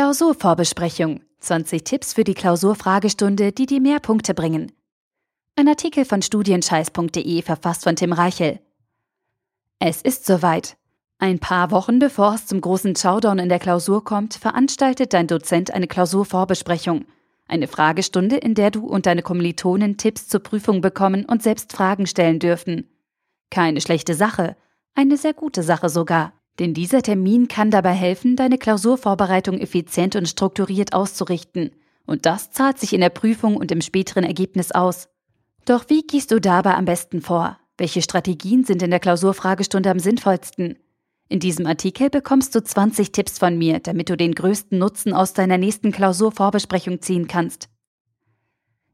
Klausurvorbesprechung. 20 Tipps für die Klausurfragestunde, die dir mehr Punkte bringen. Ein Artikel von studienscheiß.de verfasst von Tim Reichel. Es ist soweit. Ein paar Wochen bevor es zum großen Showdown in der Klausur kommt, veranstaltet dein Dozent eine Klausurvorbesprechung. Eine Fragestunde, in der du und deine Kommilitonen Tipps zur Prüfung bekommen und selbst Fragen stellen dürfen. Keine schlechte Sache, eine sehr gute Sache sogar. Denn dieser Termin kann dabei helfen, deine Klausurvorbereitung effizient und strukturiert auszurichten. Und das zahlt sich in der Prüfung und im späteren Ergebnis aus. Doch wie gehst du dabei am besten vor? Welche Strategien sind in der Klausurfragestunde am sinnvollsten? In diesem Artikel bekommst du 20 Tipps von mir, damit du den größten Nutzen aus deiner nächsten Klausurvorbesprechung ziehen kannst.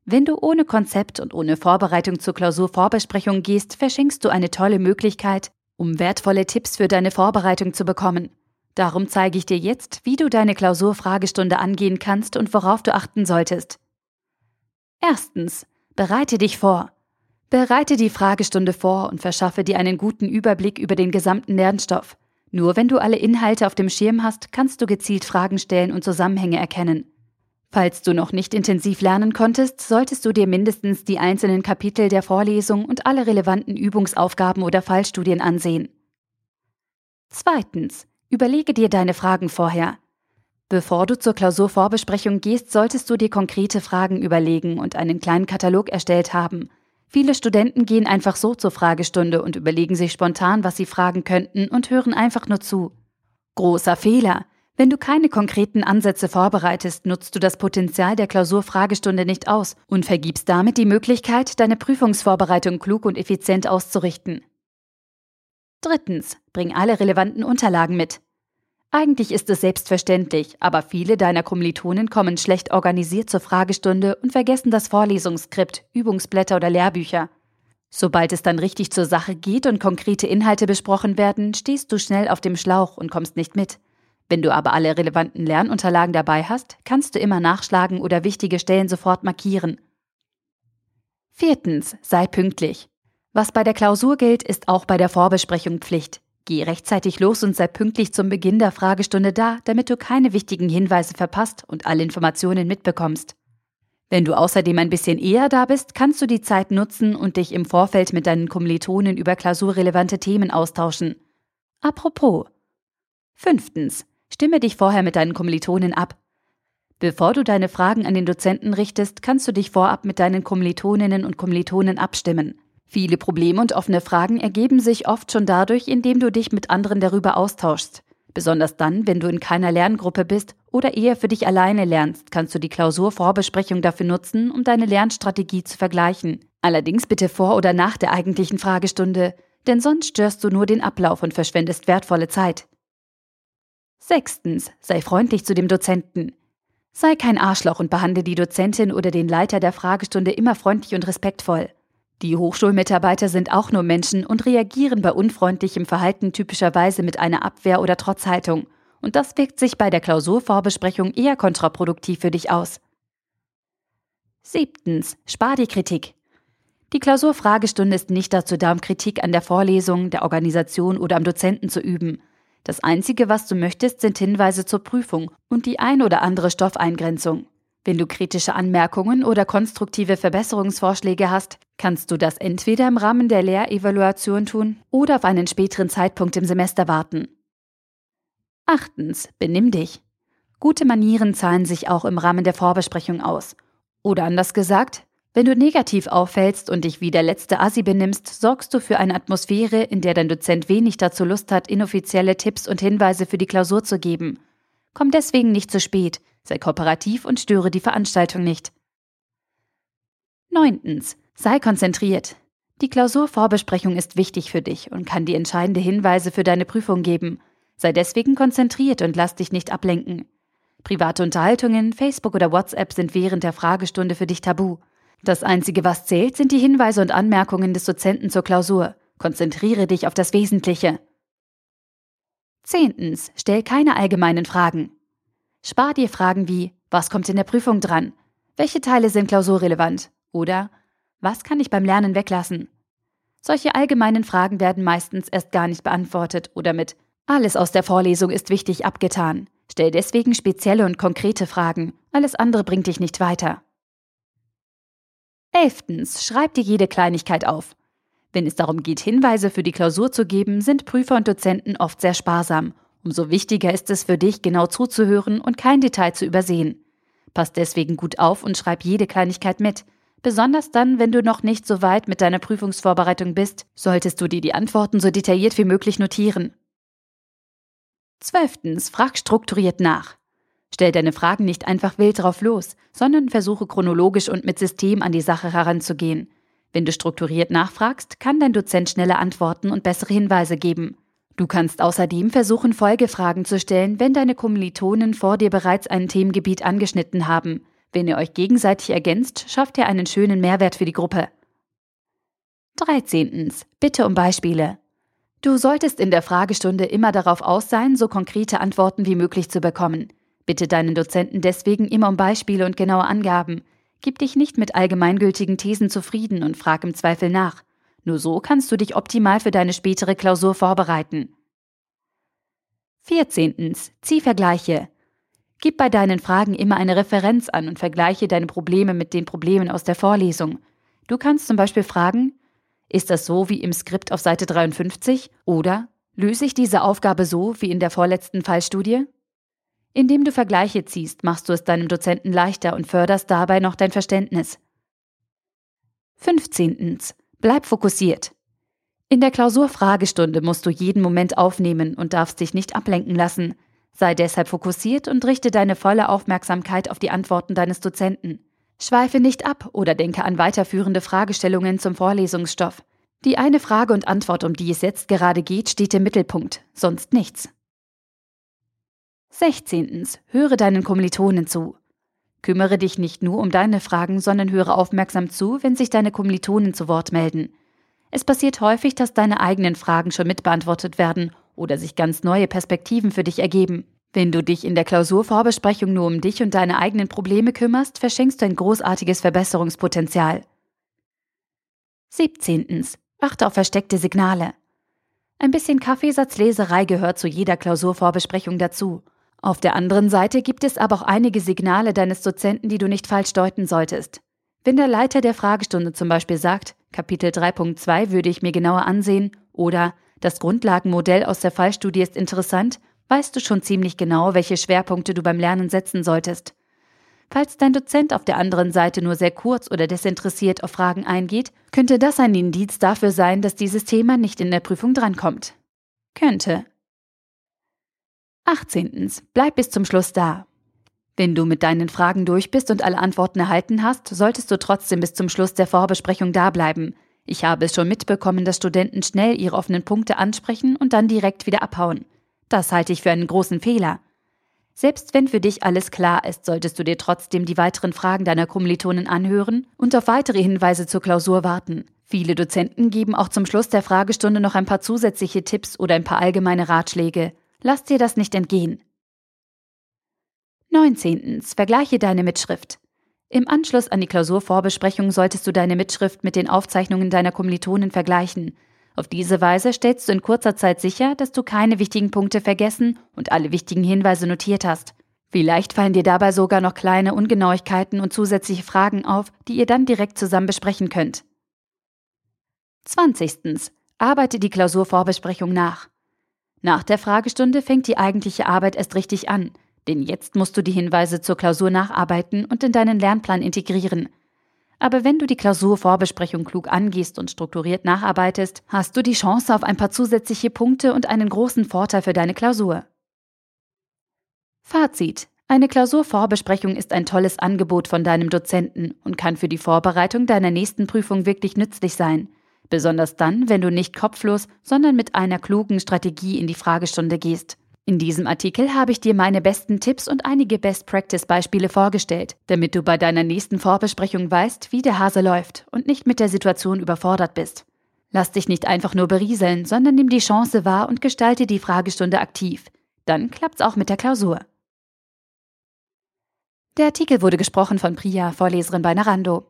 Wenn du ohne Konzept und ohne Vorbereitung zur Klausurvorbesprechung gehst, verschenkst du eine tolle Möglichkeit, um wertvolle Tipps für deine Vorbereitung zu bekommen. Darum zeige ich dir jetzt, wie du deine Klausurfragestunde angehen kannst und worauf du achten solltest. Erstens, bereite dich vor. Bereite die Fragestunde vor und verschaffe dir einen guten Überblick über den gesamten Lernstoff. Nur wenn du alle Inhalte auf dem Schirm hast, kannst du gezielt Fragen stellen und Zusammenhänge erkennen. Falls du noch nicht intensiv lernen konntest, solltest du dir mindestens die einzelnen Kapitel der Vorlesung und alle relevanten Übungsaufgaben oder Fallstudien ansehen. Zweitens. Überlege dir deine Fragen vorher. Bevor du zur Klausurvorbesprechung gehst, solltest du dir konkrete Fragen überlegen und einen kleinen Katalog erstellt haben. Viele Studenten gehen einfach so zur Fragestunde und überlegen sich spontan, was sie fragen könnten und hören einfach nur zu. Großer Fehler. Wenn du keine konkreten Ansätze vorbereitest, nutzt du das Potenzial der Klausurfragestunde nicht aus und vergibst damit die Möglichkeit, deine Prüfungsvorbereitung klug und effizient auszurichten. Drittens, bring alle relevanten Unterlagen mit. Eigentlich ist es selbstverständlich, aber viele deiner Kommilitonen kommen schlecht organisiert zur Fragestunde und vergessen das Vorlesungsskript, Übungsblätter oder Lehrbücher. Sobald es dann richtig zur Sache geht und konkrete Inhalte besprochen werden, stehst du schnell auf dem Schlauch und kommst nicht mit. Wenn du aber alle relevanten Lernunterlagen dabei hast, kannst du immer nachschlagen oder wichtige Stellen sofort markieren. Viertens, sei pünktlich. Was bei der Klausur gilt, ist auch bei der Vorbesprechung Pflicht. Geh rechtzeitig los und sei pünktlich zum Beginn der Fragestunde da, damit du keine wichtigen Hinweise verpasst und alle Informationen mitbekommst. Wenn du außerdem ein bisschen eher da bist, kannst du die Zeit nutzen und dich im Vorfeld mit deinen Kommilitonen über klausurrelevante Themen austauschen. Apropos. Fünftens. Stimme dich vorher mit deinen Kommilitonen ab. Bevor du deine Fragen an den Dozenten richtest, kannst du dich vorab mit deinen Kommilitoninnen und Kommilitonen abstimmen. Viele Probleme und offene Fragen ergeben sich oft schon dadurch, indem du dich mit anderen darüber austauschst. Besonders dann, wenn du in keiner Lerngruppe bist oder eher für dich alleine lernst, kannst du die Klausurvorbesprechung dafür nutzen, um deine Lernstrategie zu vergleichen. Allerdings bitte vor oder nach der eigentlichen Fragestunde, denn sonst störst du nur den Ablauf und verschwendest wertvolle Zeit. Sechstens, sei freundlich zu dem Dozenten. Sei kein Arschloch und behandle die Dozentin oder den Leiter der Fragestunde immer freundlich und respektvoll. Die Hochschulmitarbeiter sind auch nur Menschen und reagieren bei unfreundlichem Verhalten typischerweise mit einer Abwehr- oder Trotzhaltung. Und das wirkt sich bei der Klausurvorbesprechung eher kontraproduktiv für dich aus. Siebtens, spar die Kritik. Die Klausurfragestunde ist nicht dazu da, um Kritik an der Vorlesung, der Organisation oder am Dozenten zu üben. Das Einzige, was du möchtest, sind Hinweise zur Prüfung und die ein oder andere Stoffeingrenzung. Wenn du kritische Anmerkungen oder konstruktive Verbesserungsvorschläge hast, kannst du das entweder im Rahmen der Lehrevaluation tun oder auf einen späteren Zeitpunkt im Semester warten. Achtens, benimm dich. Gute Manieren zahlen sich auch im Rahmen der Vorbesprechung aus. Oder anders gesagt, wenn du negativ auffällst und dich wie der letzte Assi benimmst, sorgst du für eine Atmosphäre, in der dein Dozent wenig dazu Lust hat, inoffizielle Tipps und Hinweise für die Klausur zu geben. Komm deswegen nicht zu spät, sei kooperativ und störe die Veranstaltung nicht. Neuntens. Sei konzentriert. Die Klausurvorbesprechung ist wichtig für dich und kann dir entscheidende Hinweise für deine Prüfung geben. Sei deswegen konzentriert und lass dich nicht ablenken. Private Unterhaltungen, Facebook oder WhatsApp sind während der Fragestunde für dich tabu. Das Einzige, was zählt, sind die Hinweise und Anmerkungen des Dozenten zur Klausur. Konzentriere dich auf das Wesentliche. Zehntens. Stell keine allgemeinen Fragen. Spar dir Fragen wie, was kommt in der Prüfung dran? Welche Teile sind klausurrelevant? Oder, was kann ich beim Lernen weglassen? Solche allgemeinen Fragen werden meistens erst gar nicht beantwortet oder mit, alles aus der Vorlesung ist wichtig abgetan. Stell deswegen spezielle und konkrete Fragen. Alles andere bringt dich nicht weiter. Elftens, schreib dir jede Kleinigkeit auf. Wenn es darum geht, Hinweise für die Klausur zu geben, sind Prüfer und Dozenten oft sehr sparsam. Umso wichtiger ist es für dich, genau zuzuhören und kein Detail zu übersehen. Pass deswegen gut auf und schreib jede Kleinigkeit mit. Besonders dann, wenn du noch nicht so weit mit deiner Prüfungsvorbereitung bist, solltest du dir die Antworten so detailliert wie möglich notieren. Zwölftens, frag strukturiert nach. Stell deine Fragen nicht einfach wild drauf los, sondern versuche chronologisch und mit System an die Sache heranzugehen. Wenn du strukturiert nachfragst, kann dein Dozent schneller antworten und bessere Hinweise geben. Du kannst außerdem versuchen, Folgefragen zu stellen, wenn deine Kommilitonen vor dir bereits ein Themengebiet angeschnitten haben. Wenn ihr euch gegenseitig ergänzt, schafft ihr einen schönen Mehrwert für die Gruppe. 13. Bitte um Beispiele. Du solltest in der Fragestunde immer darauf aus sein, so konkrete Antworten wie möglich zu bekommen. Bitte deinen Dozenten deswegen immer um Beispiele und genaue Angaben. Gib dich nicht mit allgemeingültigen Thesen zufrieden und frag im Zweifel nach. Nur so kannst du dich optimal für deine spätere Klausur vorbereiten. 14. Zieh Vergleiche. Gib bei deinen Fragen immer eine Referenz an und vergleiche deine Probleme mit den Problemen aus der Vorlesung. Du kannst zum Beispiel fragen, ist das so wie im Skript auf Seite 53 oder löse ich diese Aufgabe so wie in der vorletzten Fallstudie? Indem du Vergleiche ziehst, machst du es deinem Dozenten leichter und förderst dabei noch dein Verständnis. 15. Bleib fokussiert. In der Klausurfragestunde musst du jeden Moment aufnehmen und darfst dich nicht ablenken lassen. Sei deshalb fokussiert und richte deine volle Aufmerksamkeit auf die Antworten deines Dozenten. Schweife nicht ab oder denke an weiterführende Fragestellungen zum Vorlesungsstoff. Die eine Frage und Antwort, um die es jetzt gerade geht, steht im Mittelpunkt, sonst nichts. 16. Höre deinen Kommilitonen zu. Kümmere dich nicht nur um deine Fragen, sondern höre aufmerksam zu, wenn sich deine Kommilitonen zu Wort melden. Es passiert häufig, dass deine eigenen Fragen schon mitbeantwortet werden oder sich ganz neue Perspektiven für dich ergeben. Wenn du dich in der Klausurvorbesprechung nur um dich und deine eigenen Probleme kümmerst, verschenkst du ein großartiges Verbesserungspotenzial. 17. Achte auf versteckte Signale. Ein bisschen Kaffeesatzleserei gehört zu jeder Klausurvorbesprechung dazu. Auf der anderen Seite gibt es aber auch einige Signale deines Dozenten, die du nicht falsch deuten solltest. Wenn der Leiter der Fragestunde zum Beispiel sagt, Kapitel 3.2 würde ich mir genauer ansehen oder das Grundlagenmodell aus der Fallstudie ist interessant, weißt du schon ziemlich genau, welche Schwerpunkte du beim Lernen setzen solltest. Falls dein Dozent auf der anderen Seite nur sehr kurz oder desinteressiert auf Fragen eingeht, könnte das ein Indiz dafür sein, dass dieses Thema nicht in der Prüfung drankommt. Könnte, 18. Bleib bis zum Schluss da. Wenn du mit deinen Fragen durch bist und alle Antworten erhalten hast, solltest du trotzdem bis zum Schluss der Vorbesprechung da bleiben. Ich habe es schon mitbekommen, dass Studenten schnell ihre offenen Punkte ansprechen und dann direkt wieder abhauen. Das halte ich für einen großen Fehler. Selbst wenn für dich alles klar ist, solltest du dir trotzdem die weiteren Fragen deiner Kommilitonen anhören und auf weitere Hinweise zur Klausur warten. Viele Dozenten geben auch zum Schluss der Fragestunde noch ein paar zusätzliche Tipps oder ein paar allgemeine Ratschläge. Lass dir das nicht entgehen. 19. Vergleiche deine Mitschrift. Im Anschluss an die Klausurvorbesprechung solltest du deine Mitschrift mit den Aufzeichnungen deiner Kommilitonen vergleichen. Auf diese Weise stellst du in kurzer Zeit sicher, dass du keine wichtigen Punkte vergessen und alle wichtigen Hinweise notiert hast. Vielleicht fallen dir dabei sogar noch kleine Ungenauigkeiten und zusätzliche Fragen auf, die ihr dann direkt zusammen besprechen könnt. 20. Arbeite die Klausurvorbesprechung nach. Nach der Fragestunde fängt die eigentliche Arbeit erst richtig an, denn jetzt musst du die Hinweise zur Klausur nacharbeiten und in deinen Lernplan integrieren. Aber wenn du die Klausurvorbesprechung klug angehst und strukturiert nacharbeitest, hast du die Chance auf ein paar zusätzliche Punkte und einen großen Vorteil für deine Klausur. Fazit. Eine Klausurvorbesprechung ist ein tolles Angebot von deinem Dozenten und kann für die Vorbereitung deiner nächsten Prüfung wirklich nützlich sein. Besonders dann, wenn du nicht kopflos, sondern mit einer klugen Strategie in die Fragestunde gehst. In diesem Artikel habe ich dir meine besten Tipps und einige Best-Practice-Beispiele vorgestellt, damit du bei deiner nächsten Vorbesprechung weißt, wie der Hase läuft und nicht mit der Situation überfordert bist. Lass dich nicht einfach nur berieseln, sondern nimm die Chance wahr und gestalte die Fragestunde aktiv. Dann klappt's auch mit der Klausur. Der Artikel wurde gesprochen von Priya, Vorleserin bei Narando.